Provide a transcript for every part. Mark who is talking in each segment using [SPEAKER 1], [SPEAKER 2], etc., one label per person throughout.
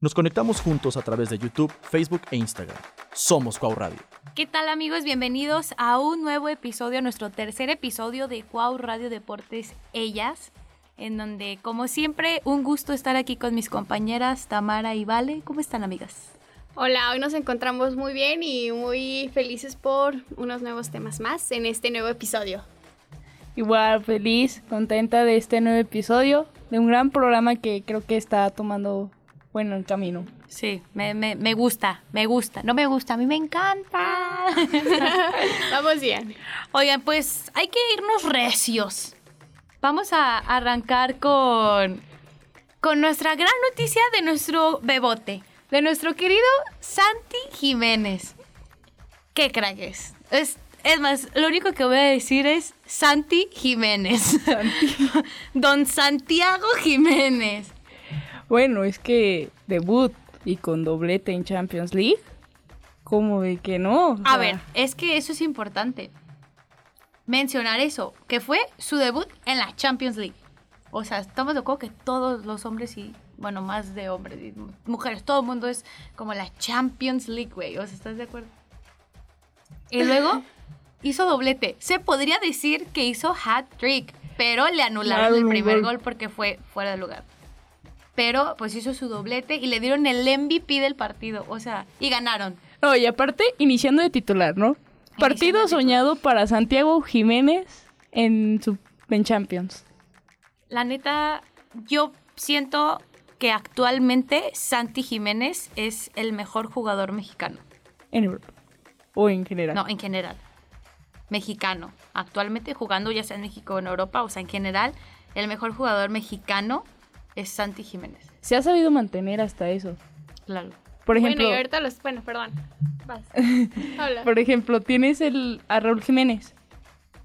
[SPEAKER 1] Nos conectamos juntos a través de YouTube, Facebook e Instagram. Somos Cuau Radio.
[SPEAKER 2] ¿Qué tal amigos? Bienvenidos a un nuevo episodio, nuestro tercer episodio de Cuau Radio Deportes Ellas, en donde como siempre un gusto estar aquí con mis compañeras Tamara y Vale. ¿Cómo están amigas?
[SPEAKER 3] Hola, hoy nos encontramos muy bien y muy felices por unos nuevos temas más en este nuevo episodio.
[SPEAKER 4] Igual feliz, contenta de este nuevo episodio, de un gran programa que creo que está tomando bueno el camino.
[SPEAKER 2] Sí, me, me, me gusta, me gusta. No me gusta, a mí me encanta.
[SPEAKER 3] Vamos bien.
[SPEAKER 2] Oigan, pues hay que irnos recios. Vamos a arrancar con, con nuestra gran noticia de nuestro bebote, de nuestro querido Santi Jiménez. ¿Qué crack es? Es, es más, lo único que voy a decir es Santi Jiménez. Don Santiago Jiménez.
[SPEAKER 4] Bueno, es que debut y con doblete en Champions League, ¿cómo de que no? O
[SPEAKER 2] A ver, es que eso es importante. Mencionar eso, que fue su debut en la Champions League. O sea, estamos de acuerdo que todos los hombres y, bueno, más de hombres y mujeres, todo el mundo es como la Champions League, güey. O sea, ¿estás de acuerdo? Y luego hizo doblete. Se podría decir que hizo hat trick, pero le anularon el primer
[SPEAKER 4] gol
[SPEAKER 2] porque fue fuera de lugar. Pero pues hizo su doblete y le dieron el MVP del partido. O sea, y ganaron.
[SPEAKER 4] No, y aparte, iniciando de titular, ¿no? Partido soñado para Santiago Jiménez en su en Champions.
[SPEAKER 2] La neta, yo siento que actualmente Santi Jiménez es el mejor jugador mexicano.
[SPEAKER 4] En Europa. O en general.
[SPEAKER 2] No, en general. Mexicano. Actualmente jugando ya sea en México o en Europa, o sea, en general, el mejor jugador mexicano es Santi Jiménez.
[SPEAKER 4] Se ha sabido mantener hasta eso.
[SPEAKER 2] Claro.
[SPEAKER 4] Por ejemplo,
[SPEAKER 3] bueno, y ahorita los... Bueno, perdón. Vas. Habla.
[SPEAKER 4] por ejemplo, tienes el a Raúl Jiménez,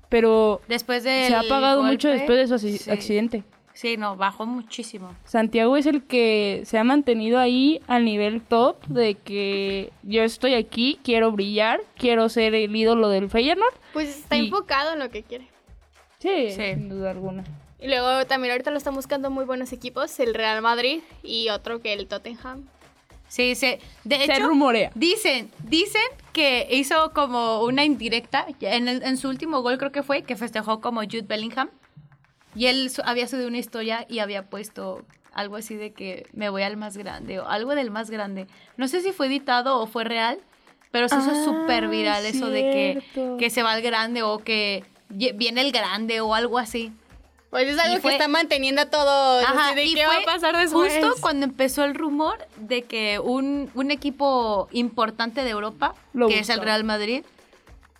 [SPEAKER 4] pero
[SPEAKER 2] Después de.
[SPEAKER 4] se ha apagado mucho después de su acci- accidente.
[SPEAKER 2] Sí, no, bajó muchísimo.
[SPEAKER 4] Santiago es el que se ha mantenido ahí al nivel top de que yo estoy aquí, quiero brillar, quiero ser el ídolo del Feyenoord.
[SPEAKER 3] Pues está
[SPEAKER 4] Y-
[SPEAKER 3] enfocado en lo que quiere.
[SPEAKER 4] Sí,
[SPEAKER 2] Sí.
[SPEAKER 4] sin duda alguna.
[SPEAKER 3] Y luego también ahorita lo están buscando muy buenos equipos, el Real Madrid y otro que el Tottenham.
[SPEAKER 2] Sí, sí. De
[SPEAKER 4] Se
[SPEAKER 2] hecho,
[SPEAKER 4] rumorea.
[SPEAKER 2] Dicen, dicen que hizo como una indirecta en, el- en su último gol creo que fue que festejó como Jude Bellingham y él su- había subido una historia y había puesto algo así de que me voy al más grande o algo del más grande. No sé si fue editado o fue real, pero se hizo
[SPEAKER 4] Ah,
[SPEAKER 2] súper viral eso de que, que se va al grande o que viene el grande o algo así.
[SPEAKER 3] Pues es algo
[SPEAKER 2] fue-
[SPEAKER 3] que está manteniendo a todos.
[SPEAKER 2] Ajá,
[SPEAKER 3] de
[SPEAKER 2] y
[SPEAKER 3] qué
[SPEAKER 2] fue
[SPEAKER 3] va a pasar después.
[SPEAKER 2] justo cuando empezó el rumor de que un, un equipo importante de Europa,
[SPEAKER 4] Lo
[SPEAKER 2] que es el. Real Madrid,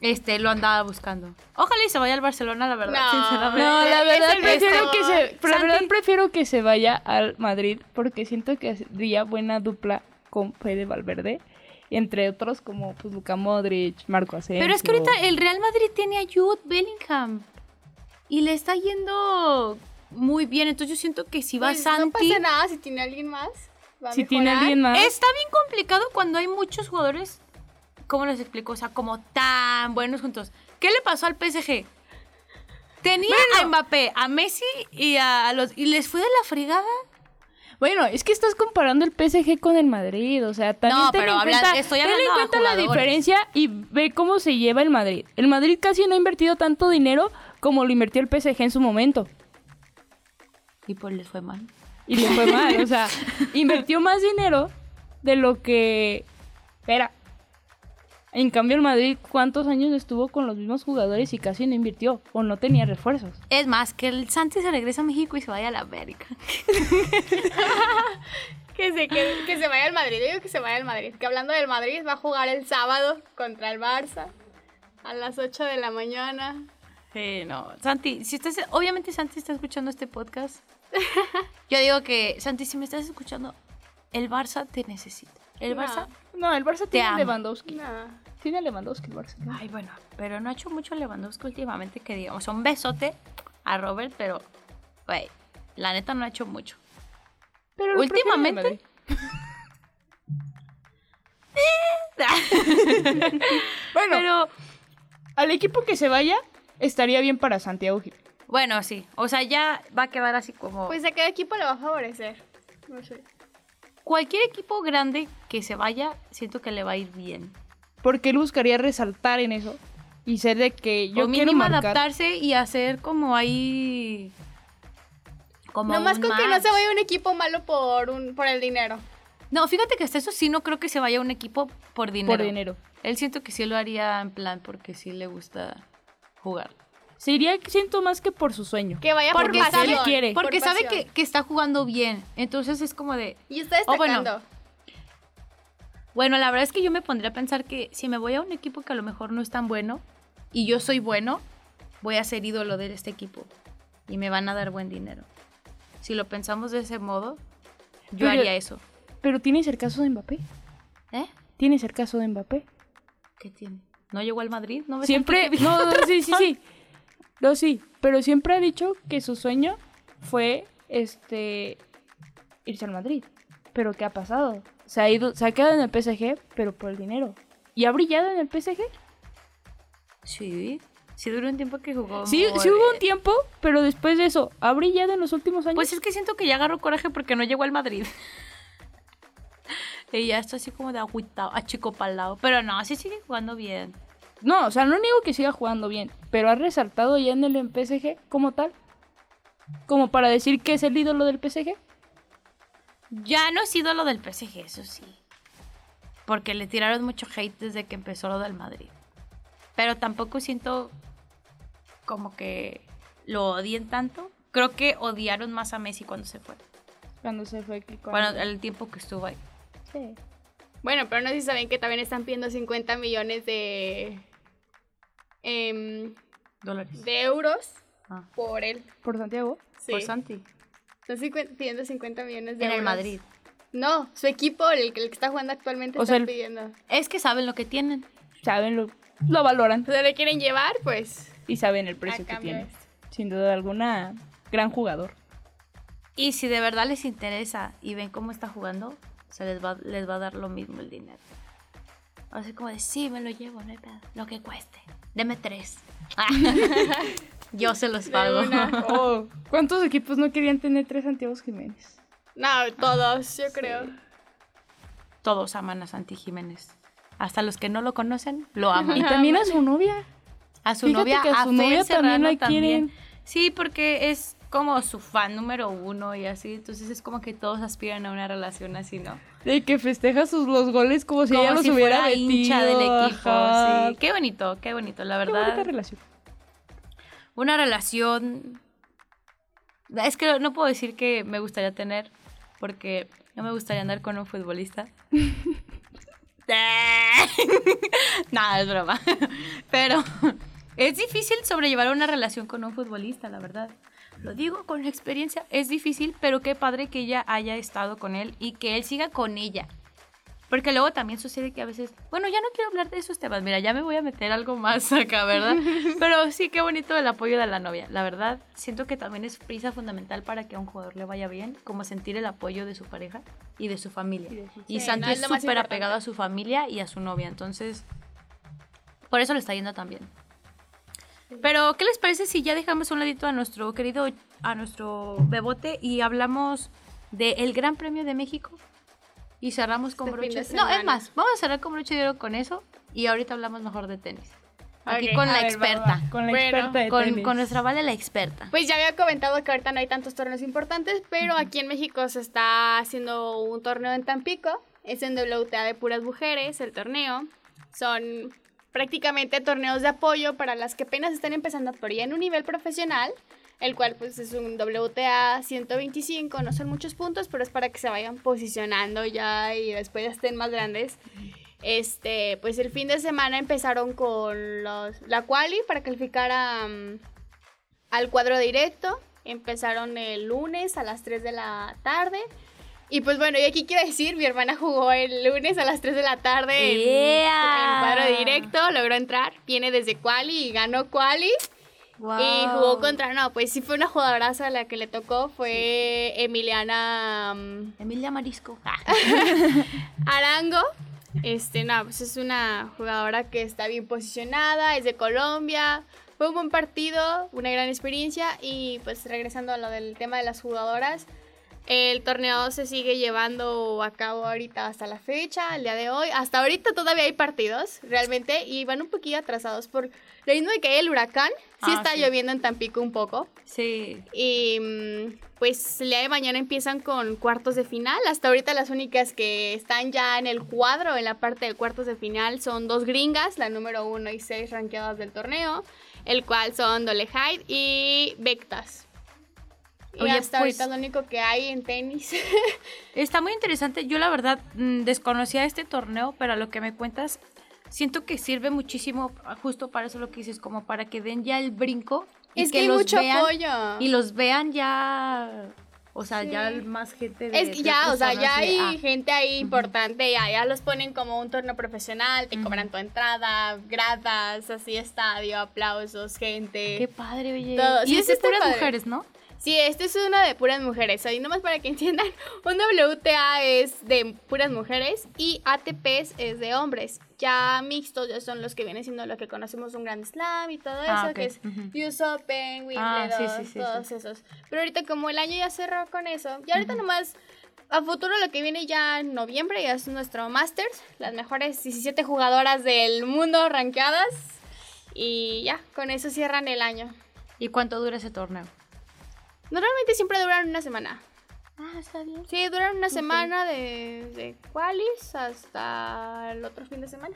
[SPEAKER 2] este lo andaba buscando. Ojalá y se vaya al Barcelona, la verdad,
[SPEAKER 3] No,
[SPEAKER 2] sinceramente.
[SPEAKER 4] No, la verdad prefiero que se, la verdad prefiero que se vaya al Madrid porque siento que sería buena dupla con Fede Valverde, entre otros como pues Luka Modric, Marco Asensio.
[SPEAKER 2] Pero es que ahorita el Real Madrid tiene a Jude Bellingham y le está yendo muy bien, entonces yo siento que si va
[SPEAKER 3] Pues no
[SPEAKER 2] Santi
[SPEAKER 3] pasa nada si tiene alguien más. va a
[SPEAKER 4] si tiene alguien más.
[SPEAKER 2] Está bien complicado cuando hay muchos jugadores, ¿cómo les explico? O sea, como tan buenos juntos. ¿Qué le pasó al PSG? Tenía a Mbappé, a Messi y a los y les fue de la fregada.
[SPEAKER 4] Bueno, es que estás comparando el PSG con el Madrid, o sea, también
[SPEAKER 2] No,
[SPEAKER 4] ten
[SPEAKER 2] pero
[SPEAKER 4] en
[SPEAKER 2] habla-
[SPEAKER 4] cuenta,
[SPEAKER 2] estoy
[SPEAKER 4] ten en cuenta la diferencia y ve cómo se lleva el Madrid. El Madrid casi no ha invertido tanto dinero como lo invirtió el PSG en su momento.
[SPEAKER 2] Y pues les fue mal.
[SPEAKER 4] Y le fue mal, o sea, invirtió más dinero de lo que era. En cambio, el Madrid, ¿cuántos años estuvo con los mismos jugadores y casi no invirtió? O no tenía refuerzos.
[SPEAKER 2] Es más, que el Santi se regresa a México y se vaya a la América.
[SPEAKER 3] Que se, que, que se vaya al Madrid. Yo digo que se vaya al Madrid. Que hablando del Madrid, va a jugar el sábado contra el Barça a las 8 de la mañana.
[SPEAKER 2] Sí, no. Santi, si estás, obviamente Santi está escuchando este podcast. Yo digo que, Santi, si me estás escuchando, el Barça te necesita. El
[SPEAKER 3] No.
[SPEAKER 2] Barça.
[SPEAKER 4] No, el Barça tiene a. Lewandowski.
[SPEAKER 3] No.
[SPEAKER 4] Tiene a Lewandowski el Barça.
[SPEAKER 2] Ay, bueno, pero no ha hecho mucho Lewandowski últimamente que digamos. Un besote a Robert, pero, güey, la neta no ha hecho mucho.
[SPEAKER 4] Pero
[SPEAKER 2] Últimamente.
[SPEAKER 4] Bueno,
[SPEAKER 2] pero,
[SPEAKER 4] al equipo que se vaya, estaría bien para Santiago Gil.
[SPEAKER 2] bueno, sí. O sea, ya va a quedar así como.
[SPEAKER 3] Pues a cada equipo le va a favorecer. No sé.
[SPEAKER 2] cualquier equipo grande que se vaya, siento que le va a ir bien.
[SPEAKER 4] Porque él buscaría resaltar en eso. Y ser de que yo
[SPEAKER 2] o
[SPEAKER 4] quiero
[SPEAKER 2] mínimo
[SPEAKER 4] marcar.
[SPEAKER 2] adaptarse y hacer como ahí... Como
[SPEAKER 3] Nomás con que no se vaya un equipo malo por un por el dinero.
[SPEAKER 2] No, fíjate que hasta eso sí no creo que se vaya a un equipo por dinero.
[SPEAKER 4] Por dinero.
[SPEAKER 2] Él siento que sí lo haría en plan porque sí le gusta jugar.
[SPEAKER 4] Se iría, siento más que por su sueño.
[SPEAKER 3] Que vaya
[SPEAKER 2] Porque
[SPEAKER 3] por
[SPEAKER 2] sabe-
[SPEAKER 3] pasión.
[SPEAKER 4] quiere.
[SPEAKER 3] por
[SPEAKER 2] Porque sabe que, que está jugando bien. Entonces es como de...
[SPEAKER 3] Y está
[SPEAKER 2] Oh, bueno.
[SPEAKER 3] destacando.
[SPEAKER 2] Bueno, la verdad es que yo me pondría a pensar que si me voy a un equipo que a lo mejor no es tan bueno y yo soy bueno, voy a ser ídolo de este equipo y me van a dar buen dinero. Si lo pensamos de ese modo, yo
[SPEAKER 4] Pero-
[SPEAKER 2] haría eso.
[SPEAKER 4] Pero tienes el caso de Mbappé.
[SPEAKER 2] ¿Eh?
[SPEAKER 4] Tienes el caso de Mbappé.
[SPEAKER 2] ¿Qué tiene? ¿No llegó al Madrid? ¿No ves
[SPEAKER 4] Siempre, no, no, sí, sí, sí. No, sí, pero siempre ha dicho que su sueño fue este irse al Madrid. Pero ¿qué ha pasado? Se ha ido, se ha quedado en el PSG, pero por el dinero. ¿Y ha brillado en el PSG?
[SPEAKER 2] Sí, sí duró un tiempo que jugó.
[SPEAKER 4] Sí, sí hubo un tiempo, pero después de eso, ¿ha brillado en los últimos años?
[SPEAKER 2] Pues es que siento que ya agarró coraje porque no llegó al Madrid. y ya está así como de agüitado, achicopalado. Pero no, sí sigue jugando bien.
[SPEAKER 4] No, o sea, no niego que siga jugando bien, pero ha resaltado ya en el PSG como tal. Como para decir que es el ídolo del PSG.
[SPEAKER 2] Ya no es ídolo del PSG, eso sí. Porque le tiraron mucho hate desde que empezó lo del Madrid. Pero tampoco siento como que lo odien tanto. Creo que odiaron más a Messi cuando se fue.
[SPEAKER 4] Cuando se fue que
[SPEAKER 2] Bueno, el tiempo que estuvo ahí.
[SPEAKER 4] Sí.
[SPEAKER 3] Bueno, pero no sé si saben que también están pidiendo 50 millones de, em,
[SPEAKER 2] Dólares.
[SPEAKER 3] de euros
[SPEAKER 2] Ah.
[SPEAKER 3] por él.
[SPEAKER 4] Por Santiago.
[SPEAKER 3] Sí.
[SPEAKER 2] Por Santi.
[SPEAKER 3] Están pidiendo 50 millones de
[SPEAKER 2] En el
[SPEAKER 3] euros.
[SPEAKER 2] Madrid.
[SPEAKER 3] No, su equipo, el, el que está jugando actualmente,
[SPEAKER 4] O
[SPEAKER 3] está
[SPEAKER 4] sea, el-
[SPEAKER 3] pidiendo.
[SPEAKER 2] Es que saben lo que tienen.
[SPEAKER 4] Saben, lo, lo valoran
[SPEAKER 3] O sea, le quieren llevar, pues.
[SPEAKER 4] y saben el
[SPEAKER 3] a
[SPEAKER 4] precio que tiene. Sin duda alguna, gran jugador.
[SPEAKER 2] Y si de verdad les interesa y ven cómo está jugando, se les va, les va a dar lo mismo el dinero. Así como de, sí, me lo llevo, no hay pedo, lo que cueste. Deme tres. Yo se los pago.
[SPEAKER 4] Oh, ¿Cuántos equipos no querían tener tres Santiago Jiménez?
[SPEAKER 3] No, todos, yo creo.
[SPEAKER 2] Todos aman a Santi Jiménez. Hasta los que no lo conocen, lo aman.
[SPEAKER 4] Y también a su novia.
[SPEAKER 2] A su
[SPEAKER 4] Fíjate
[SPEAKER 2] novia,
[SPEAKER 4] que a
[SPEAKER 2] a
[SPEAKER 4] su
[SPEAKER 2] Fer
[SPEAKER 4] novia también
[SPEAKER 2] Serrano
[SPEAKER 4] la quieren.
[SPEAKER 2] Sí, porque es como su fan número uno y así. Entonces es como que todos aspiran a una relación así, ¿no?
[SPEAKER 4] De que festeja sus los goles como si
[SPEAKER 2] como
[SPEAKER 4] ella los
[SPEAKER 2] si
[SPEAKER 4] hubiera
[SPEAKER 2] fuera hincha
[SPEAKER 4] metido,
[SPEAKER 2] del equipo.
[SPEAKER 4] ajá.
[SPEAKER 2] Sí. Qué bonito, qué bonito, la
[SPEAKER 4] Qué bonita
[SPEAKER 2] verdad.
[SPEAKER 4] relación.
[SPEAKER 2] Una relación. Es que no puedo decir que me gustaría tener, porque no me gustaría andar con un futbolista. Nada, es broma. Pero es difícil sobrellevar una relación con un futbolista, la verdad. Lo digo con experiencia, es difícil, pero qué padre que ella haya estado con él y que él siga con ella. Porque luego también sucede que a veces, bueno, ya no quiero hablar de esos temas, mira, ya me voy a meter algo más acá, ¿verdad? Pero sí, qué bonito el apoyo de la novia. La verdad, siento que también es prisa fundamental para que a un jugador le vaya bien, como sentir el apoyo de su pareja y de su familia. Y
[SPEAKER 3] Sí,
[SPEAKER 2] Santi
[SPEAKER 3] no,
[SPEAKER 2] es súper apegado a su familia y a su novia, entonces, por eso le está yendo tan bien. Pero, ¿qué les parece si ya dejamos un ladito a nuestro querido, a nuestro bebote y hablamos del Gran Premio de México? Y cerramos con
[SPEAKER 3] Este fin de.
[SPEAKER 2] No, es más, vamos a cerrar con broche de oro con eso y ahorita hablamos mejor de tenis. Aquí
[SPEAKER 3] Ok,
[SPEAKER 2] con la
[SPEAKER 3] ver,
[SPEAKER 2] experta.
[SPEAKER 4] Va, va, Con la
[SPEAKER 3] Bueno,
[SPEAKER 4] experta de
[SPEAKER 2] Con,
[SPEAKER 4] tenis.
[SPEAKER 2] con nuestra Vale, la experta.
[SPEAKER 3] Pues ya había comentado que ahorita no hay tantos torneos importantes, pero aquí en México se está haciendo un torneo en Tampico. Es en WTA de puras mujeres el torneo. Son prácticamente torneos de apoyo para las que apenas están empezando ya en un nivel profesional, el cual pues es un WTA 125, no son muchos puntos, pero es para que se vayan posicionando ya y después estén más grandes. Este, pues el fin de semana empezaron con los, la quali para calificar a, mm, al cuadro directo. Empezaron el lunes a las 3 de la tarde. Y pues bueno, y aquí quiero decir, mi hermana jugó el lunes a las 3 de la tarde en,
[SPEAKER 2] ¡Ea!
[SPEAKER 3] en cuadro directo, logró entrar, viene desde quali y ganó quali. Y
[SPEAKER 2] Wow.
[SPEAKER 3] jugó contra, no, pues sí fue una jugadoraza la que le tocó, fue Emiliana mm,
[SPEAKER 2] Emilia Marisco.
[SPEAKER 3] Arango. Este, no, pues es una jugadora que está bien posicionada, es de Colombia. Fue un buen partido, una gran experiencia y pues regresando a lo del tema de las jugadoras, El torneo se sigue llevando a cabo ahorita hasta la fecha, el día de hoy. Hasta ahorita todavía hay partidos, realmente, y van un poquillo atrasados por lo mismo de que hay el huracán. Sí
[SPEAKER 2] Ah,
[SPEAKER 3] está
[SPEAKER 2] sí.
[SPEAKER 3] lloviendo en Tampico un poco.
[SPEAKER 2] Sí.
[SPEAKER 3] Y mm, pues el día de mañana empiezan con cuartos de final. Hasta ahorita las únicas que están ya en el cuadro, en la parte de cuartos de final, son dos gringas, la número uno y seis ranqueadas del torneo, el cual son Dole Hyde y Vectas. Y
[SPEAKER 2] Oye,
[SPEAKER 3] hasta
[SPEAKER 2] pues-
[SPEAKER 3] ahorita es lo único que hay en tenis.
[SPEAKER 2] Está muy interesante. Yo la verdad mm, desconocía este torneo, pero a lo que me cuentas, siento que sirve muchísimo justo para eso lo que dices, como para que den ya el brinco. Y
[SPEAKER 3] es que, hay
[SPEAKER 2] los
[SPEAKER 3] mucho
[SPEAKER 2] vean,
[SPEAKER 3] apoyo.
[SPEAKER 2] Y los vean ya, o sea,
[SPEAKER 3] Sí.
[SPEAKER 2] ya más gente de...
[SPEAKER 3] Es que
[SPEAKER 2] de
[SPEAKER 3] ya, o sea, ya
[SPEAKER 2] de-
[SPEAKER 3] hay
[SPEAKER 2] ah,
[SPEAKER 3] gente ahí importante, ya, ya los ponen como un torneo profesional, te cobran tu entrada, gradas, así estadio, aplausos, gente.
[SPEAKER 2] Qué padre, oye.
[SPEAKER 3] Todo.
[SPEAKER 2] Y
[SPEAKER 3] Sí,
[SPEAKER 2] es puras
[SPEAKER 3] padre.
[SPEAKER 2] mujeres, ¿no?
[SPEAKER 3] Sí, este es uno de puras mujeres. Ahí nomás para que entiendan, un WTA es de puras mujeres y ATPs es de hombres. Ya mixtos ya son los que vienen siendo lo que conocemos un Grand Slam y todo eso,
[SPEAKER 2] Ah, ok.
[SPEAKER 3] que es
[SPEAKER 2] Ujú.
[SPEAKER 3] US Open,
[SPEAKER 2] Ah,
[SPEAKER 3] Wimbledon,
[SPEAKER 2] sí, sí, sí,
[SPEAKER 3] todos esos. Pero ahorita como el año ya cerró con eso, y ahorita nomás a futuro lo que viene ya en noviembre ya es nuestro Masters, las mejores 17 jugadoras del mundo rankeadas y ya, con eso cierran el año.
[SPEAKER 2] ¿Y cuánto dura ese torneo?
[SPEAKER 3] Normalmente siempre duran una semana.
[SPEAKER 2] Ah, está bien.
[SPEAKER 3] Sí, duran una semana de, de qualis hasta el otro fin de semana.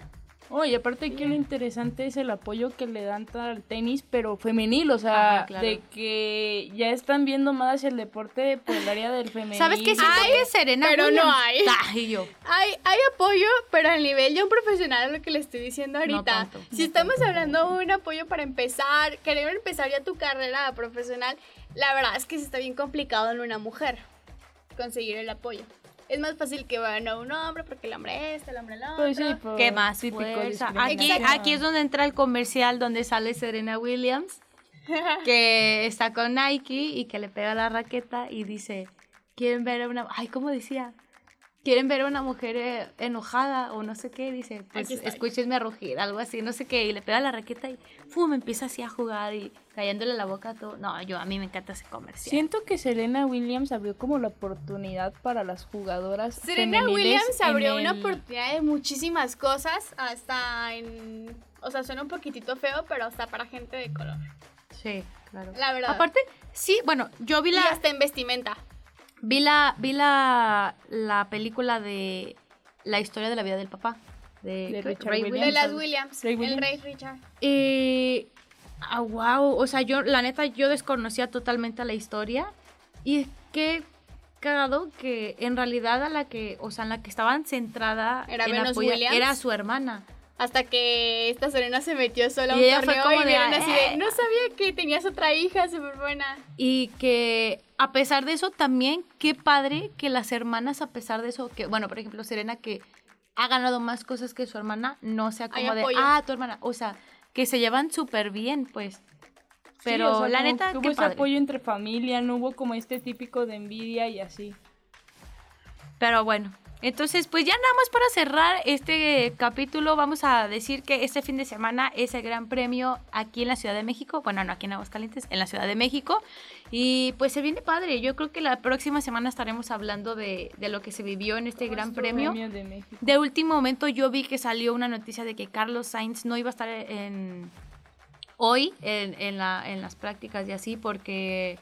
[SPEAKER 4] Oye, aparte aquí lo interesante es el apoyo que le dan al tenis, pero femenil, o sea,
[SPEAKER 2] claro.
[SPEAKER 4] de que ya están viendo más el deporte por el área del femenil.
[SPEAKER 2] ¿Sabes qué? Siento
[SPEAKER 3] Ay,
[SPEAKER 2] que Serena
[SPEAKER 3] pero no
[SPEAKER 2] Williams-
[SPEAKER 3] hay.
[SPEAKER 2] Ay, yo.
[SPEAKER 3] Hay, hay apoyo, pero al nivel de un profesional, es lo que le estoy diciendo ahorita.
[SPEAKER 2] tanto,
[SPEAKER 3] si
[SPEAKER 2] no
[SPEAKER 3] estamos
[SPEAKER 2] tanto.
[SPEAKER 3] hablando de un apoyo para empezar, querer empezar ya tu carrera profesional, la verdad es que sí está bien complicado en una mujer conseguir el apoyo. Es más fácil que vayan a un hombre porque el hombre este, el hombre el otro.
[SPEAKER 4] Pues sí, por
[SPEAKER 2] ¿Qué más
[SPEAKER 4] típico
[SPEAKER 2] fuerza? Aquí, aquí es donde entra el comercial donde sale Serena Williams, que está con Nike y que le pega la raqueta y dice, ¿quieren ver a una... Ay, ¿cómo decía? ¿Quieren ver a una mujer eh, enojada o no sé qué? Dice, pues escúchenme rugir, algo así, no sé qué. Y le pega la raqueta y ¡fum! empieza así a jugar y cayéndole la boca a todo. No, yo a mí me encanta ese comercial.
[SPEAKER 4] Siento que Serena Williams abrió como la oportunidad para las jugadoras.
[SPEAKER 3] Serena
[SPEAKER 4] femeniles
[SPEAKER 3] Williams abrió una oportunidad de muchísimas cosas, hasta en... O sea, suena un poquitito feo, pero hasta para gente de color.
[SPEAKER 2] Sí, claro.
[SPEAKER 3] La verdad.
[SPEAKER 2] Aparte, sí, bueno, yo vi
[SPEAKER 3] y
[SPEAKER 2] la...
[SPEAKER 3] hasta en vestimenta.
[SPEAKER 2] Vi la, vi la, la película de la historia de la vida del papá. De,
[SPEAKER 4] Richard
[SPEAKER 2] Ray
[SPEAKER 4] Williams.
[SPEAKER 3] De las
[SPEAKER 4] Williams.
[SPEAKER 3] Williams.
[SPEAKER 4] Ray
[SPEAKER 3] El rey Richard.
[SPEAKER 2] Eh, ah, wow. O sea, yo, la neta, yo desconocía totalmente la historia. Y es que cagado que en realidad a la que, o sea, en la que estaban centrada
[SPEAKER 3] Era
[SPEAKER 2] en
[SPEAKER 3] Venus
[SPEAKER 2] apoyar-
[SPEAKER 3] Williams.
[SPEAKER 2] era su hermana.
[SPEAKER 3] Hasta que esta Serena se metió sola a
[SPEAKER 2] Y
[SPEAKER 3] un
[SPEAKER 2] ella fue
[SPEAKER 3] torneo
[SPEAKER 2] como
[SPEAKER 3] y vieron así
[SPEAKER 2] "Eh".
[SPEAKER 3] de, no sabía que tenías otra hija súper buena.
[SPEAKER 2] Y que a pesar de eso también, qué padre que las hermanas, a pesar de eso, que, bueno, por ejemplo, Serena que ha ganado más cosas que su hermana, no sea como de, ah, tu hermana, o sea, que se llevan súper bien, pues.
[SPEAKER 4] Sí,
[SPEAKER 2] Pero
[SPEAKER 4] o sea,
[SPEAKER 2] la neta,
[SPEAKER 4] que hubo
[SPEAKER 2] qué
[SPEAKER 4] ese
[SPEAKER 2] padre.
[SPEAKER 4] apoyo entre familia, no hubo como este típico de envidia y así.
[SPEAKER 2] Pero bueno, entonces, pues ya nada más para cerrar este capítulo, vamos a decir que este fin de semana es el Gran Premio aquí en la Ciudad de México. Bueno, no aquí en Aguascalientes, en la Ciudad de México. Y pues se viene padre. Yo creo que la próxima semana estaremos hablando de, de lo que se vivió en este Gran Premio.
[SPEAKER 4] de México.
[SPEAKER 2] De último momento yo vi que salió una noticia de que Carlos Sainz no iba a estar en hoy en, en la- en las prácticas y así porque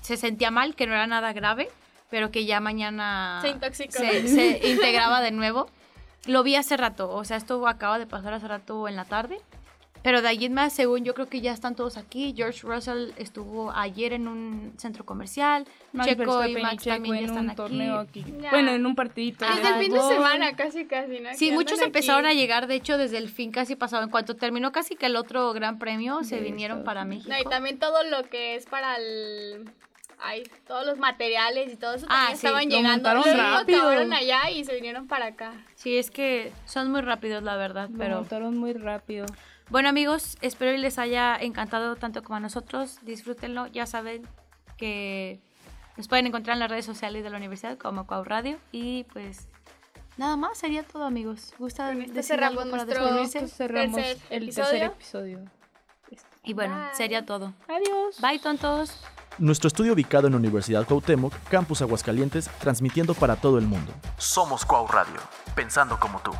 [SPEAKER 2] se sentía mal, que no era nada grave, pero que ya mañana
[SPEAKER 3] Se intoxicó.
[SPEAKER 2] se, se integraba de nuevo. Lo vi hace rato, o sea, esto acaba de pasar hace rato en la tarde. Pero de allí en más, según yo creo que ya están todos aquí. George Russell estuvo ayer en un centro comercial.
[SPEAKER 4] Max
[SPEAKER 2] Checo y Max
[SPEAKER 4] Checo
[SPEAKER 2] también ya
[SPEAKER 4] en
[SPEAKER 2] están
[SPEAKER 4] un
[SPEAKER 2] aquí.
[SPEAKER 4] torneo aquí.
[SPEAKER 3] Ya.
[SPEAKER 4] Bueno, en un partidito.
[SPEAKER 3] Desde
[SPEAKER 4] de
[SPEAKER 3] el fin de semana, casi, casi, ¿no?
[SPEAKER 2] Sí, muchos empezaron
[SPEAKER 3] aquí.
[SPEAKER 2] a llegar, de hecho, desde el fin casi pasado. En cuanto terminó casi que el otro gran premio, se
[SPEAKER 4] De
[SPEAKER 2] vinieron
[SPEAKER 4] Estados
[SPEAKER 2] para
[SPEAKER 4] Unidos.
[SPEAKER 2] México.
[SPEAKER 3] No, y también todo lo que es para el... Ay, todos los materiales y todo eso
[SPEAKER 2] Ah,
[SPEAKER 3] también
[SPEAKER 2] sí,
[SPEAKER 3] estaban
[SPEAKER 4] lo
[SPEAKER 3] llegando. Luego
[SPEAKER 4] rápido.
[SPEAKER 3] acabaron allá y se vinieron para acá.
[SPEAKER 2] Sí, es que son muy rápidos, la verdad.
[SPEAKER 4] Lo
[SPEAKER 2] Pero
[SPEAKER 4] montaron muy rápido.
[SPEAKER 2] bueno, amigos, espero que les haya encantado tanto como a nosotros. Disfrútenlo. Ya saben que nos pueden encontrar en las redes sociales de la universidad como Cuau Radio. Y pues nada más, sería todo, amigos. ¿Gusta
[SPEAKER 3] Con
[SPEAKER 2] decir
[SPEAKER 3] cerramos
[SPEAKER 2] algo para despedirse?
[SPEAKER 4] Cerramos
[SPEAKER 3] tercer
[SPEAKER 4] el
[SPEAKER 3] episodio.
[SPEAKER 4] tercer episodio.
[SPEAKER 2] Y bueno,
[SPEAKER 3] Bye.
[SPEAKER 2] sería todo.
[SPEAKER 4] Adiós.
[SPEAKER 2] Bye, tontos.
[SPEAKER 1] Nuestro estudio ubicado en Universidad Cuauhtémoc, Campus Aguascalientes, transmitiendo para todo el mundo. Somos Cuau Radio, pensando como tú.